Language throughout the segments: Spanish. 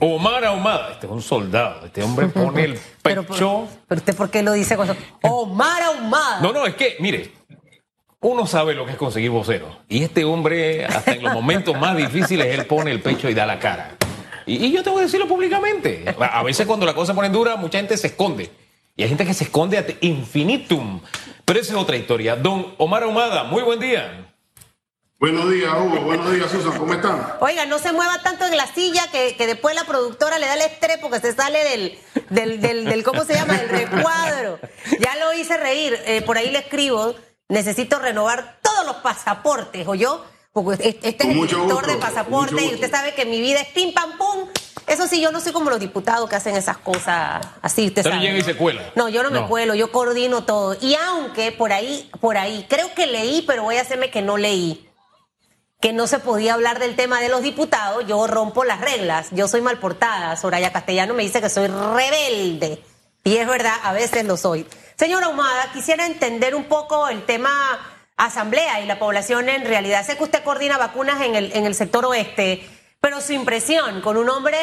Omar Ahumada, este es un soldado, este hombre pone el Pero, pecho. pero usted, ¿por qué lo dice con eso? Omar Ahumada. No, no, es que, mire, uno sabe lo que es conseguir voceros. Y este hombre, hasta en los momentos más difíciles, él pone el pecho y da la cara. Y, y yo tengo que decirlo públicamente. A veces cuando la cosa se pone dura, mucha gente se esconde. Y hay gente que se esconde ad infinitum. Pero esa es otra historia. Don Omar Ahumada, muy buen día. Buenos días, Hugo. Buenos días, Susan. ¿Cómo están? Oiga, no se mueva tanto en la silla que, que después la productora le da el estrés porque se sale del, del, del, del- ¿cómo se llama? Del recuadro. Ya lo hice reír. Eh, por ahí le escribo, necesito renovar todos los pasaportes, ¿o yo? Porque este es el mucho director de con pasaporte mucho y usted sabe que mi vida es pim pam pum. Eso sí, yo no soy como los diputados que hacen esas cosas así, usted no sabe. llega y se cuela. No, yo no, me No. cuelo, yo coordino todo. Y aunque por ahí, por ahí, creo que leí, pero voy a hacerme que no leí que no se podía hablar del tema de los diputados, yo rompo las reglas. Yo soy mal portada. Soraya Castellano me dice que soy rebelde. Y es verdad, a veces lo soy. Señora Ahumada, quisiera entender un poco el tema asamblea y la población en realidad. Sé que usted coordina vacunas en el, en el sector oeste, pero su impresión con un hombre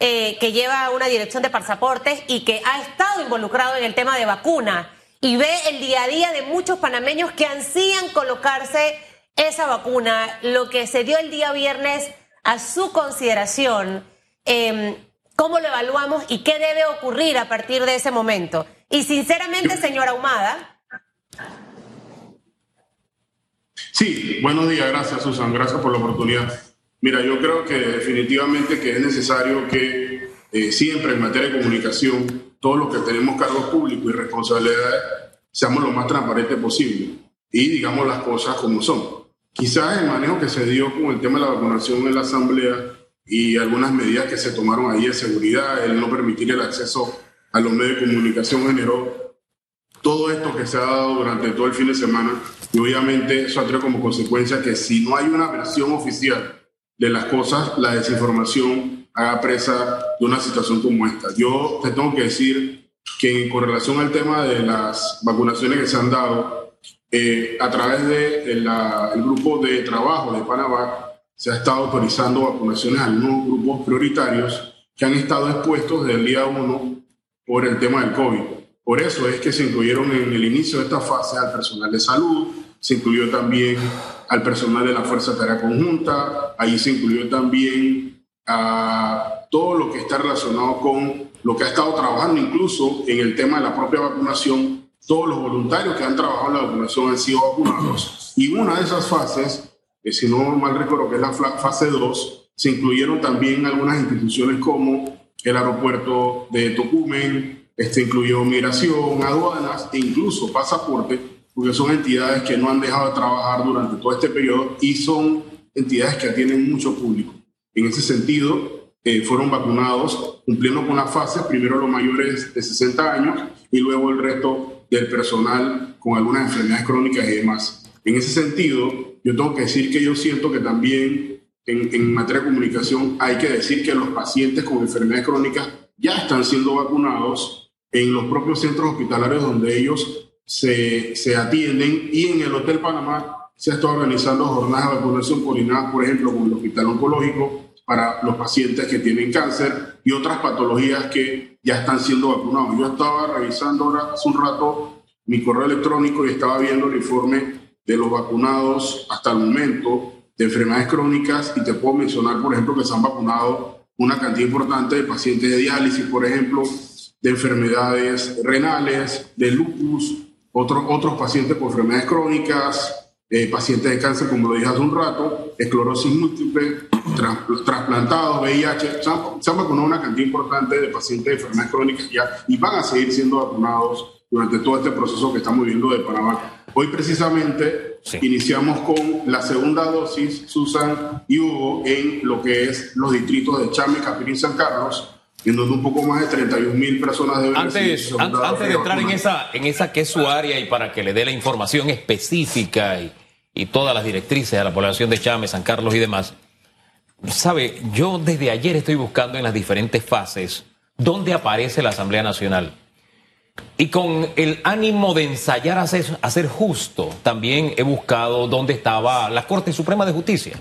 eh, que lleva una dirección de pasaportes y que ha estado involucrado en el tema de vacunas y ve el día a día de muchos panameños que ansían colocarse esa vacuna, lo que se dio el día viernes a su consideración, eh, ¿cómo lo evaluamos y qué debe ocurrir a partir de ese momento? Y sinceramente, señora Ahumada, Sí, buenos días. Gracias, Susan. Gracias por la oportunidad. Mira, yo creo que definitivamente que es necesario que eh, siempre en materia de comunicación, todos los que tenemos cargos públicos y responsabilidades, seamos lo más transparentes posible y digamos las cosas como son. Quizás el manejo que se dio con el tema de la vacunación en la Asamblea y algunas medidas que se tomaron ahí de seguridad, el no permitir el acceso a los medios de comunicación generó todo esto que se ha dado durante todo el fin de semana y obviamente eso ha traído como consecuencia que si no hay una versión oficial de las cosas, la desinformación haga presa de una situación como esta. Yo te tengo que decir que con relación al tema de las vacunaciones que se han dado, eh, a través del grupo de trabajo de Panamá, se ha estado autorizando vacunaciones a algunos grupos prioritarios que han estado expuestos desde el día 1 por el tema del COVID. Por eso es que se incluyeron en el inicio de esta fase al personal de salud, se incluyó también al personal de la Fuerza de Tarea Conjunta, ahí se incluyó también a todo lo que está relacionado con lo que ha estado trabajando incluso en el tema de la propia vacunación. Todos los voluntarios que han trabajado en la vacunación han sido vacunados. Y una de esas fases, que si no mal recuerdo que es la fase 2, se incluyeron también algunas instituciones como el aeropuerto de Tocumen, este incluyó migración, aduanas e incluso pasaporte, porque son entidades que no han dejado de trabajar durante todo este periodo y son entidades que atienden mucho público. En ese sentido, eh, fueron vacunados cumpliendo con las fases, primero los mayores de 60 años y luego el resto del personal con algunas enfermedades crónicas y demás. En ese sentido, yo tengo que decir que yo siento que también en, materia de comunicación hay que decir que los pacientes con enfermedades crónicas ya están siendo vacunados en los propios centros hospitalarios donde ellos se, se atienden y en el Hotel Panamá se estado organizando jornadas de vacunación coordinadas, por ejemplo, con el Hospital Oncológico para los pacientes que tienen cáncer y otras patologías que ya están siendo vacunados. Yo estaba revisando ahora hace un rato mi correo electrónico y estaba viendo el informe de los vacunados hasta el momento de enfermedades crónicas y te puedo mencionar, por ejemplo, que se han vacunado una cantidad importante de pacientes de diálisis, por ejemplo, de enfermedades renales, de lupus, otros otros pacientes con enfermedades crónicas, eh, pacientes de cáncer, como lo dije hace un rato, esclerosis múltiple, tras- trasplantados, VIH. Se han, se han vacunado una cantidad importante de pacientes de enfermedades crónicas ya y van a seguir siendo vacunados durante todo este proceso que estamos viviendo de Panamá. Hoy precisamente Sí. iniciamos con la segunda dosis, Susan y Hugo, en lo que es los distritos de Chame, Capiri y San Carlos, en donde un poco más de 31 mil personas deben Antes, an- antes de entrar en esa, en esa que es su área y para que le dé la información específica y, y todas las directrices a la población de Chame, San Carlos y demás, sabe, yo desde ayer estoy buscando en las diferentes fases dónde aparece la Asamblea Nacional. Y con el ánimo de ensayar a ser, a ser justo, también he buscado dónde estaba la Corte Suprema de Justicia.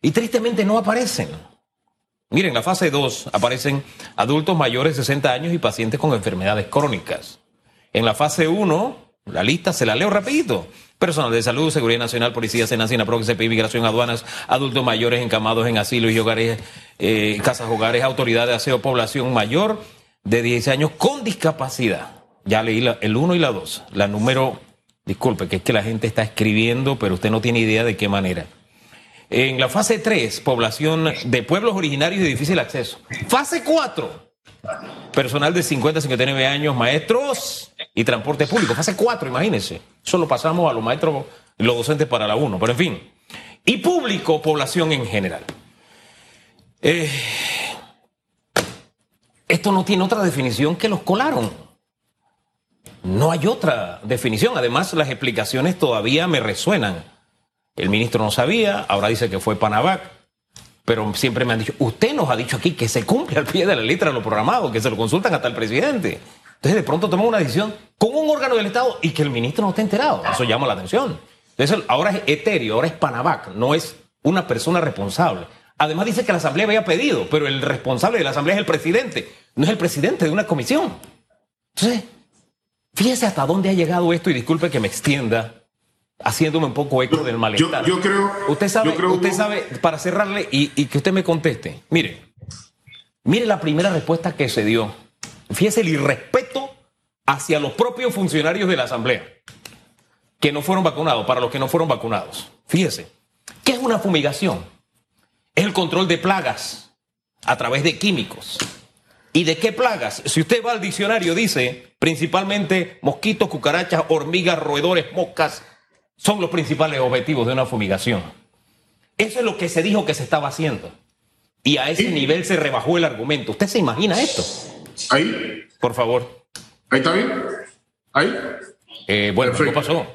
Y tristemente no aparecen. Miren, en la fase 2 aparecen adultos mayores de 60 años y pacientes con enfermedades crónicas. En la fase 1, la lista se la leo rapidito. Personal de salud, Seguridad Nacional, Policía, Senacina, CP, Inmigración, Aduanas, adultos mayores encamados en asilos y hogares, eh, casas hogares, autoridad de aseo, población mayor de 10 años con discapacidad. Ya leí el 1 y la 2. La número, disculpe, que es que la gente está escribiendo, pero usted no tiene idea de qué manera. En la fase 3, población de pueblos originarios de difícil acceso. Fase 4, personal de 50 a 59 años, maestros y transporte público. Fase 4, imagínense. Eso lo pasamos a los maestros los docentes para la 1, pero en fin. Y público, población en general. Eh, esto no tiene otra definición que los colaron. No hay otra definición. Además, las explicaciones todavía me resuenan. El ministro no sabía, ahora dice que fue Panavac, pero siempre me han dicho, usted nos ha dicho aquí que se cumple al pie de la letra lo programado, que se lo consultan hasta el presidente. Entonces de pronto toma una decisión con un órgano del Estado y que el ministro no esté enterado. Eso llama la atención. Entonces ahora es etéreo, ahora es Panavac, no es una persona responsable. Además dice que la Asamblea había pedido, pero el responsable de la Asamblea es el presidente, no es el presidente de una comisión. Entonces, fíjese hasta dónde ha llegado esto y disculpe que me extienda, haciéndome un poco eco del malestar. Yo, creo. Usted sabe, usted sabe, para cerrarle y, que usted me conteste. Mire, mire la primera respuesta que se dio. Fíjese el irrespeto hacia los propios funcionarios de la Asamblea que no fueron vacunados, para los que no fueron vacunados. Fíjese, ¿qué es una fumigación? Es el control de plagas a través de químicos. ¿Y de qué plagas? Si usted va al diccionario, dice principalmente mosquitos, cucarachas, hormigas, roedores, moscas, son los principales objetivos de una fumigación. Eso es lo que se dijo que se estaba haciendo. Y a ese nivel se rebajó el argumento. ¿Usted se imagina esto? Ahí. Por favor. Ahí está bien. Ahí. Eh, bueno, ¿qué pasó?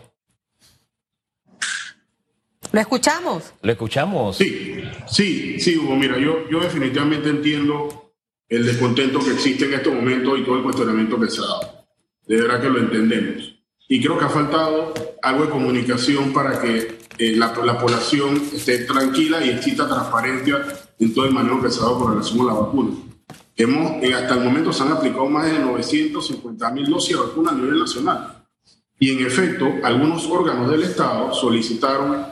¿Lo escuchamos? ¿Lo escuchamos? Sí, sí, sí, Hugo. Mira, yo, yo definitivamente entiendo el descontento que existe en este momento y todo el cuestionamiento que se ha dado. De verdad que lo entendemos. Y creo que ha faltado algo de comunicación para que eh, la, población esté tranquila y exista transparencia en todo el manejo que se ha dado con relación a la vacuna. Hemos, eh, hasta el momento se han aplicado más de 950 mil dosis de vacuna a nivel nacional. Y en efecto, algunos órganos del Estado solicitaron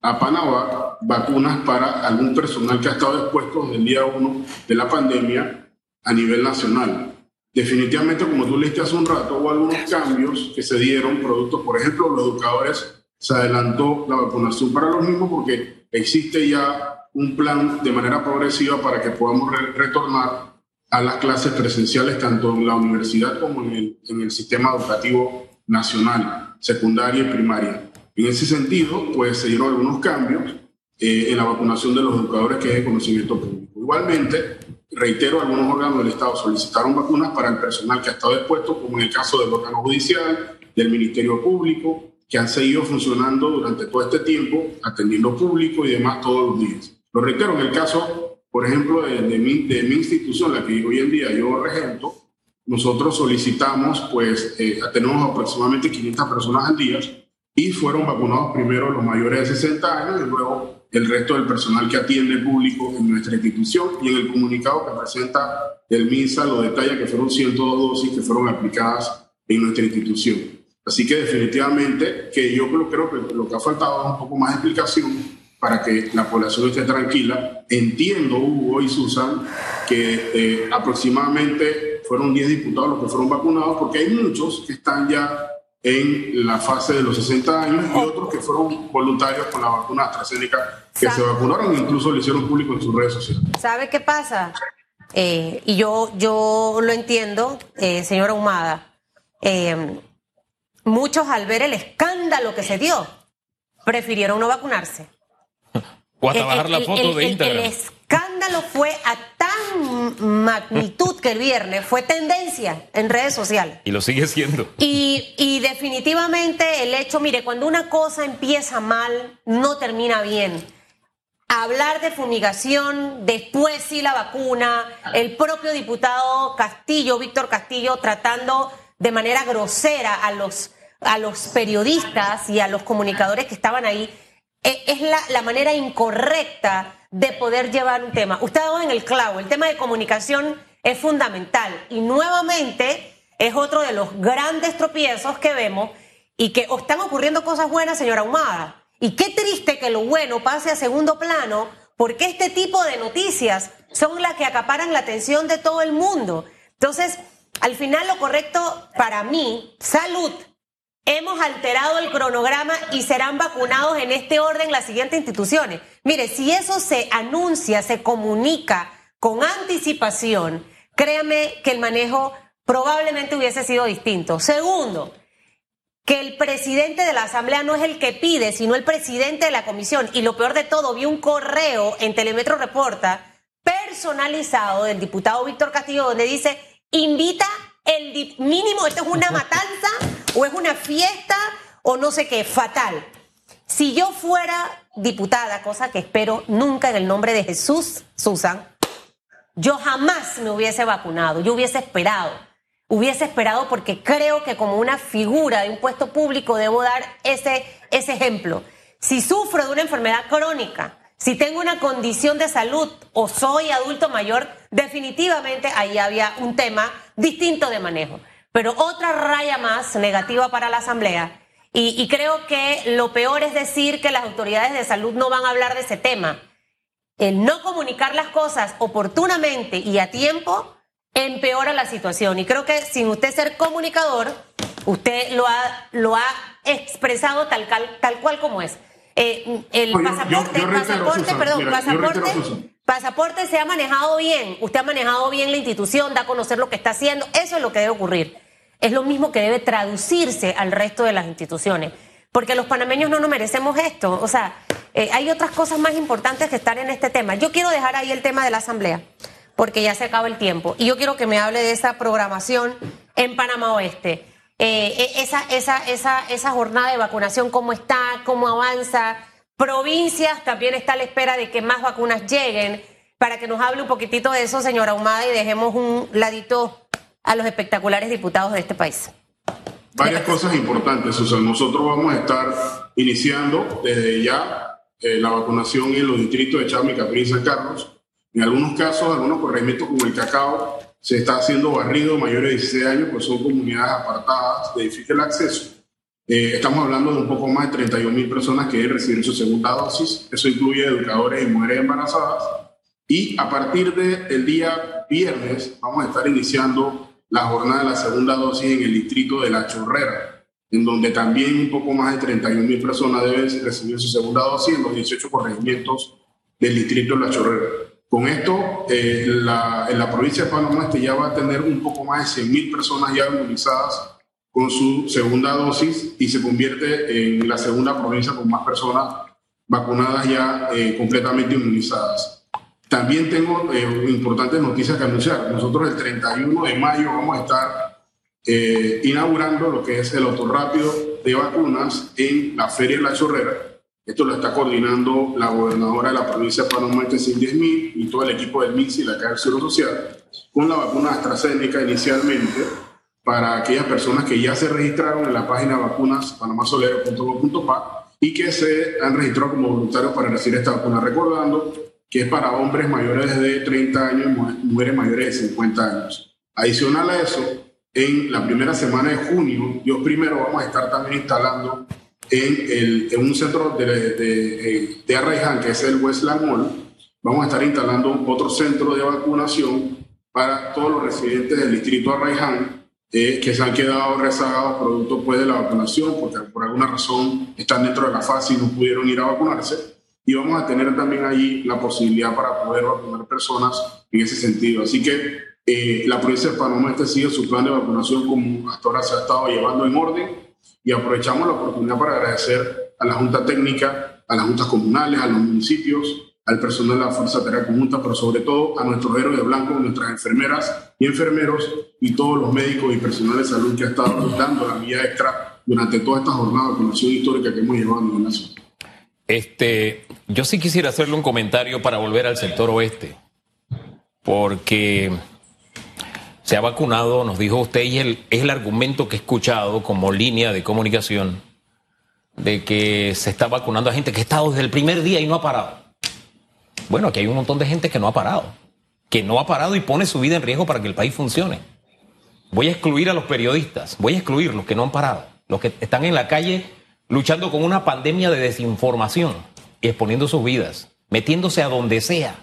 a Panamá vacunas para algún personal que ha estado expuesto desde el día 1 de la pandemia a nivel nacional. Definitivamente, como tú leíste hace un rato, hubo algunos cambios que se dieron, productos, por ejemplo, los educadores, se adelantó la vacunación para los mismos porque existe ya un plan de manera progresiva para que podamos retornar a las clases presenciales tanto en la universidad como en el, el sistema educativo nacional, secundaria y primaria. En ese sentido, pues se dieron algunos cambios eh, en la vacunación de los educadores que es de conocimiento público. Igualmente, reitero, algunos órganos del Estado solicitaron vacunas para el personal que ha estado expuesto, como en el caso del órgano judicial, del Ministerio Público, que han seguido funcionando durante todo este tiempo, atendiendo público y demás todos los días. Lo reitero, en el caso, por ejemplo, de, mi, institución, la que hoy en día yo regento, nosotros solicitamos, pues, eh, tenemos aproximadamente 500 personas al día y fueron vacunados primero los mayores de 60 años y luego el resto del personal que atiende el público en nuestra institución y en el comunicado que presenta el MINSA lo detalla que fueron 102 dosis que fueron aplicadas en nuestra institución. Así que definitivamente que yo creo, que lo que ha faltado es un poco más de explicación para que la población esté tranquila. Entiendo, Hugo y Susan, que eh, aproximadamente fueron 10 diputados los que fueron vacunados porque hay muchos que están ya en la fase de los 60 años y otros que fueron voluntarios con la vacuna AstraZeneca que se vacunaron e incluso lo hicieron público en sus redes sociales. ¿Sabe qué pasa? Eh, y yo, yo lo entiendo, eh, señora Humada. Eh, muchos al ver el escándalo que se dio, prefirieron no vacunarse. O hasta bajar la foto de Instagram. Escándalo fue a tan magnitud que el viernes fue tendencia en redes sociales. Y lo sigue siendo. Y, y definitivamente el hecho, mire, cuando una cosa empieza mal, no termina bien hablar de fumigación, después sí la vacuna, el propio diputado Castillo, Víctor Castillo, tratando de manera grosera a los, a los periodistas y a los comunicadores que estaban ahí, e, es la, la manera incorrecta de poder llevar un tema. Usted ha en el clavo, el tema de comunicación es fundamental y nuevamente es otro de los grandes tropiezos que vemos y que están ocurriendo cosas buenas, señora Humada. Y qué triste que lo bueno pase a segundo plano porque este tipo de noticias son las que acaparan la atención de todo el mundo. Entonces, al final lo correcto para mí, salud, hemos alterado el cronograma y serán vacunados en este orden las siguientes instituciones. Mire, si eso se anuncia, se comunica con anticipación, créame que el manejo probablemente hubiese sido distinto. Segundo, que el presidente de la Asamblea no es el que pide, sino el presidente de la comisión. Y lo peor de todo, vi un correo en Telemetro Reporta personalizado del diputado Víctor Castillo donde dice, invita el mínimo, esto es una matanza o es una fiesta o no sé qué, fatal. Si yo fuera diputada, cosa que espero nunca en el nombre de Jesús, Susan, yo jamás me hubiese vacunado, yo hubiese esperado hubiese esperado porque creo que como una figura de un puesto público debo dar ese, ese ejemplo. Si sufro de una enfermedad crónica, si tengo una condición de salud o soy adulto mayor, definitivamente ahí había un tema distinto de manejo. Pero otra raya más negativa para la Asamblea. Y, y creo que lo peor es decir que las autoridades de salud no van a hablar de ese tema. El no comunicar las cosas oportunamente y a tiempo empeora la situación. Y creo que sin usted ser comunicador, usted lo ha, lo ha expresado tal, tal cual como es. Eh, el pasaporte, pasaporte, perdón, pasaporte, pasaporte se ha manejado bien. Usted ha manejado bien la institución, da a conocer lo que está haciendo. Eso es lo que debe ocurrir. Es lo mismo que debe traducirse al resto de las instituciones. Porque los panameños no nos merecemos esto. O sea, eh, hay otras cosas más importantes que estar en este tema. Yo quiero dejar ahí el tema de la asamblea porque ya se acaba el tiempo. Y yo quiero que me hable de esa programación en Panamá Oeste. Eh, eh, esa, esa, esa, esa jornada de vacunación, cómo está, cómo avanza. Provincias también está a la espera de que más vacunas lleguen. Para que nos hable un poquitito de eso, señora Humada, y dejemos un ladito a los espectaculares diputados de este país. Varias cosas importantes, Susan. Nosotros vamos a estar iniciando desde ya eh, la vacunación en los distritos de Chame, Capri y San Carlos en algunos casos, algunos corregimientos como el cacao, se está haciendo barrido mayores de 16 años, pues son comunidades apartadas de difícil acceso. Eh, estamos hablando de un poco más de 31 mil personas que reciben su segunda dosis. Eso incluye educadores y mujeres embarazadas. Y a partir del día viernes vamos a estar iniciando la jornada de la segunda dosis en el distrito de La Chorrera, en donde también un poco más de 31 mil personas deben recibir su segunda dosis en los 18 corregimientos del distrito de La Chorrera. Con esto, eh, la, en la provincia de Panamá este ya va a tener un poco más de 100.000 personas ya inmunizadas con su segunda dosis y se convierte en la segunda provincia con más personas vacunadas ya eh, completamente inmunizadas. También tengo eh, importantes noticias que anunciar. Nosotros el 31 de mayo vamos a estar eh, inaugurando lo que es el autorrápido de vacunas en la Feria de la Chorrera esto lo está coordinando la gobernadora de la provincia de Panamá, que es y todo el equipo del MIX y la Caja del Seguro Social, con la vacuna AstraZeneca inicialmente para aquellas personas que ya se registraron en la página vacunas y que se han registrado como voluntarios para recibir esta vacuna. Recordando que es para hombres mayores de 30 años y mujeres mayores de 50 años. Adicional a eso, en la primera semana de junio, Dios primero, vamos a estar también instalando en, el, en un centro de, de, de, Arraiján, que es el Westland Mall, vamos a estar instalando otro centro de vacunación para todos los residentes del distrito Arraiján eh, que se han quedado rezagados producto pues, de la vacunación, porque por alguna razón están dentro de la fase y no pudieron ir a vacunarse. Y vamos a tener también ahí la posibilidad para poder vacunar personas en ese sentido. Así que eh, la provincia de Panamá este sigue su plan de vacunación como hasta ahora se ha estado llevando en orden y aprovechamos la oportunidad para agradecer a la Junta Técnica, a las juntas comunales, a los municipios, al personal de la Fuerza Tarea Conjunta, pero sobre todo a nuestros héroes de blanco, nuestras enfermeras y enfermeros y todos los médicos y personal de salud que han estado dando la vía extra durante toda esta jornada de vacunación histórica que hemos llevado en la nación. Este, yo sí quisiera hacerle un comentario para volver al sector oeste, porque se ha vacunado, nos dijo usted, y es el argumento que he escuchado como línea de comunicación, de que se está vacunando a gente que ha estado desde el primer día y no ha parado. Bueno, aquí hay un montón de gente que no ha parado, que no ha parado y pone su vida en riesgo para que el país funcione. Voy a excluir a los periodistas, voy a excluir los que no han parado, los que están en la calle luchando con una pandemia de desinformación y exponiendo sus vidas, metiéndose a donde sea.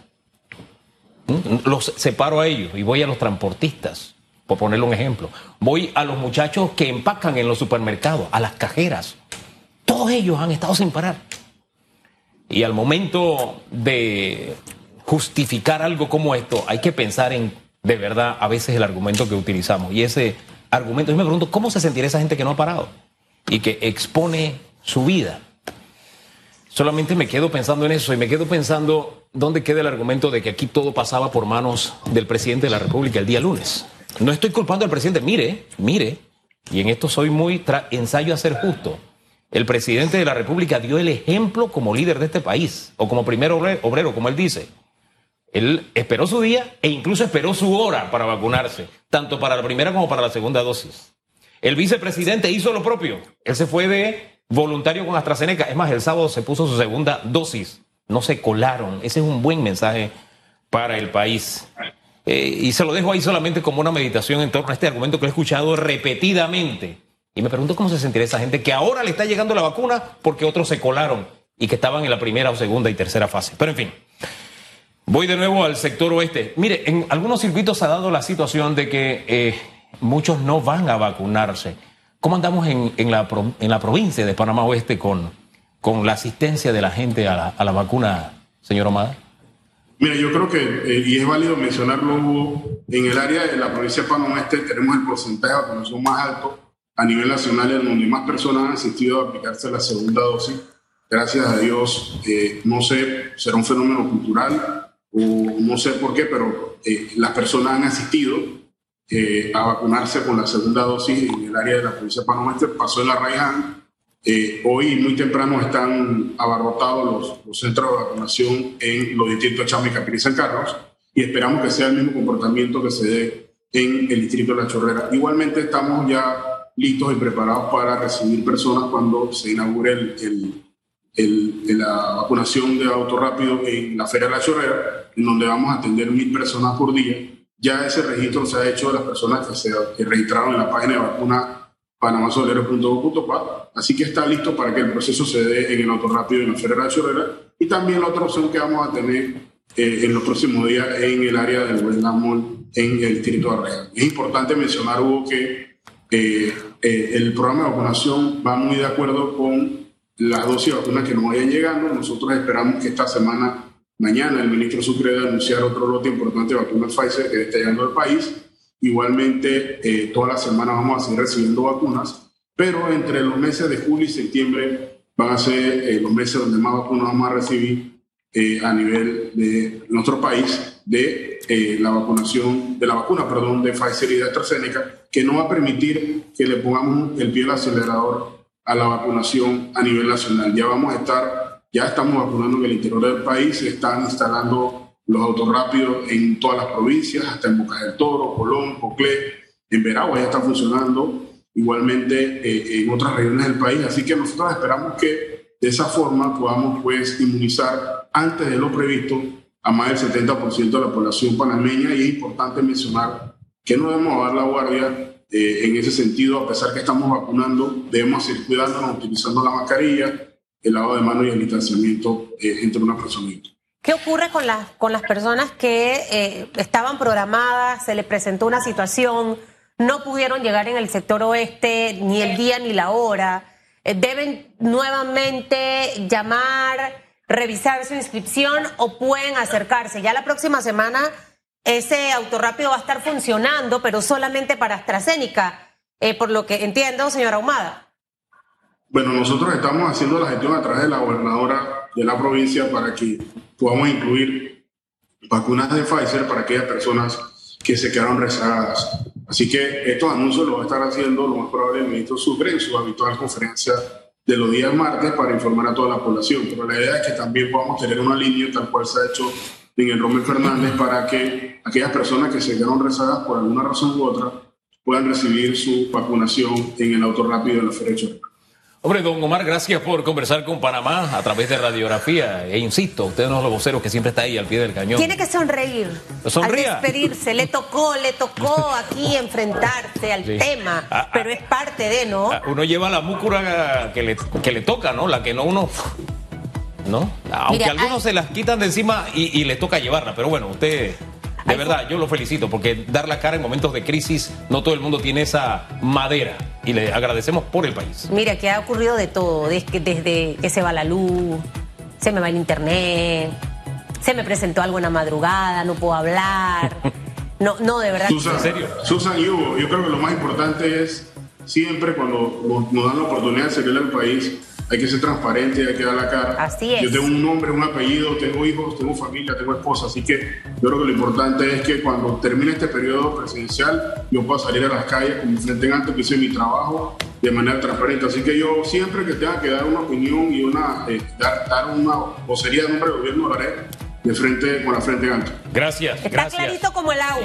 ¿Mm? Los separo a ellos y voy a los transportistas, por ponerle un ejemplo. Voy a los muchachos que empacan en los supermercados, a las cajeras. Todos ellos han estado sin parar. Y al momento de justificar algo como esto, hay que pensar en de verdad a veces el argumento que utilizamos. Y ese argumento, yo me pregunto, ¿cómo se sentirá esa gente que no ha parado y que expone su vida? Solamente me quedo pensando en eso y me quedo pensando dónde queda el argumento de que aquí todo pasaba por manos del presidente de la República el día lunes. No estoy culpando al presidente, mire, mire, y en esto soy muy ensayo a ser justo. El presidente de la República dio el ejemplo como líder de este país, o como primer obrero, como él dice. Él esperó su día e incluso esperó su hora para vacunarse, tanto para la primera como para la segunda dosis. El vicepresidente hizo lo propio. Él se fue de voluntario con AstraZeneca. Es más, el sábado se puso su segunda dosis. No se colaron. Ese es un buen mensaje para el país. Eh, y se lo dejo ahí solamente como una meditación en torno a este argumento que he escuchado repetidamente. Y me pregunto cómo se sentirá esa gente que ahora le está llegando la vacuna porque otros se colaron y que estaban en la primera o segunda y tercera fase. Pero en fin. Voy de nuevo al sector oeste. Mire, en algunos circuitos ha dado la situación de que eh, muchos no van a vacunarse. ¿Cómo andamos en, la, en la provincia de Panamá Oeste con, con la asistencia de la gente a la, vacuna, señor Omada? Mira, yo creo que, eh, y es válido mencionarlo, en el área de la provincia de Panamá Oeste tenemos el porcentaje de vacunación más alto a nivel nacional, en donde más personas han asistido a aplicarse la segunda dosis. Gracias a Dios, eh, no sé, será un fenómeno cultural, o no sé por qué, pero eh, las personas han asistido eh, a vacunarse con la segunda dosis en el área de la provincia de Panamá Este, pasó en la Raiján. Eh, hoy muy temprano están abarrotados los, centros de vacunación en los distritos de Chama y y San Carlos y esperamos que sea el mismo comportamiento que se dé en el distrito de La Chorrera. Igualmente estamos ya listos y preparados para recibir personas cuando se inaugure el el, la vacunación de auto rápido en la Feria de la Chorrera, en donde vamos a atender mil personas por día. Ya ese registro se ha hecho de las personas que se registraron en la página de vacuna panamasolero.gov.pa, así que está listo para que el proceso se dé en el auto rápido en la la Chorrera y también la otra opción que vamos a tener eh, en los próximos días en el área del Mall en el distrito de Arrega. Es importante mencionar, Hugo, que eh, eh, el programa de vacunación va muy de acuerdo con las dosis de vacunas que nos vayan llegando. Nosotros esperamos que esta semana, mañana, el ministro Sucre de anunciar otro lote importante de vacunas Pfizer que está llegando al país. Igualmente, eh, toda la semana vamos a seguir recibiendo vacunas, pero entre los meses de julio y septiembre van a ser eh, los meses donde más vacunas vamos a recibir eh, a nivel de nuestro país de la vacunación, de la vacuna, perdón, de Pfizer y de AstraZeneca, que no va a permitir que le pongamos el pie al acelerador a la vacunación a nivel nacional. Ya vamos a estar, ya estamos vacunando en el interior del país, se están instalando los autos rápidos en todas las provincias, hasta en Boca del Toro, Colón, Coclé, en Veragua ya está funcionando, igualmente eh, en otras regiones del país. Así que nosotros esperamos que de esa forma podamos pues inmunizar antes de lo previsto a más del 70% de la población panameña y es importante mencionar que no debemos dar la guardia eh, en ese sentido, a pesar que estamos vacunando, debemos seguir cuidándonos, utilizando la mascarilla, el lavado de manos y el distanciamiento eh, entre una persona y otra. ¿Qué ocurre con las, con las personas que eh, estaban programadas, se les presentó una situación, no pudieron llegar en el sector oeste ni el día ni la hora? ¿Deben nuevamente llamar, revisar su inscripción o pueden acercarse? Ya la próxima semana ese autorrápido va a estar funcionando, pero solamente para AstraZeneca, eh, por lo que entiendo, señora Ahumada. Bueno, nosotros estamos haciendo la gestión a través de la gobernadora de la provincia para que podamos incluir vacunas de Pfizer para aquellas personas que se quedaron rezagadas. Así que estos anuncios los va a estar haciendo lo más probable el ministro Sucre en su habitual conferencia de los días martes para informar a toda la población. Pero la idea es que también podamos tener una línea tal cual se ha hecho en el Romero Fernández para que aquellas personas que se quedaron rezagadas por alguna razón u otra puedan recibir su vacunación en el auto rápido de la Feria Hombre, don Omar, gracias por conversar con Panamá a través de radiografía. E insisto, usted es uno de los voceros que siempre está ahí al pie del cañón. Tiene que sonreír. Sonría. Al despedirse. Le tocó, le tocó aquí enfrentarse al Sí. tema. Ah, ah. pero es parte de, ¿no? Ah, Uno lleva la múcura que le, que le toca, ¿no? La que no uno. ¿No? Aunque Mira, algunos hay- se las quitan de encima y, y le toca llevarla. Pero bueno, usted. De verdad, yo lo felicito porque dar la cara en momentos de crisis, no todo el mundo tiene esa madera. Y le agradecemos por el país. Mira, que ha ocurrido de todo, desde que, desde que se va la luz, se me va el internet, se me presentó algo en la madrugada, no puedo hablar. No, no, de verdad. Susan, ¿En serio? Susan y Hugo, yo creo que lo más importante es siempre cuando nos, nos dan la oportunidad de servir al país, hay que ser transparente, hay que dar la cara. Así es. Yo tengo un nombre, un apellido, tengo hijos, tengo familia, tengo esposa, así que yo creo que lo importante es que cuando termine este periodo presidencial, yo pueda salir a las calles como frente en alto, que hice mi trabajo de manera transparente. Así que yo siempre que tenga que dar una opinión y una eh, dar, dar una vocería de nombre del gobierno lo haré de frente con la frente en alto. Gracias, Está gracias. clarito como el agua.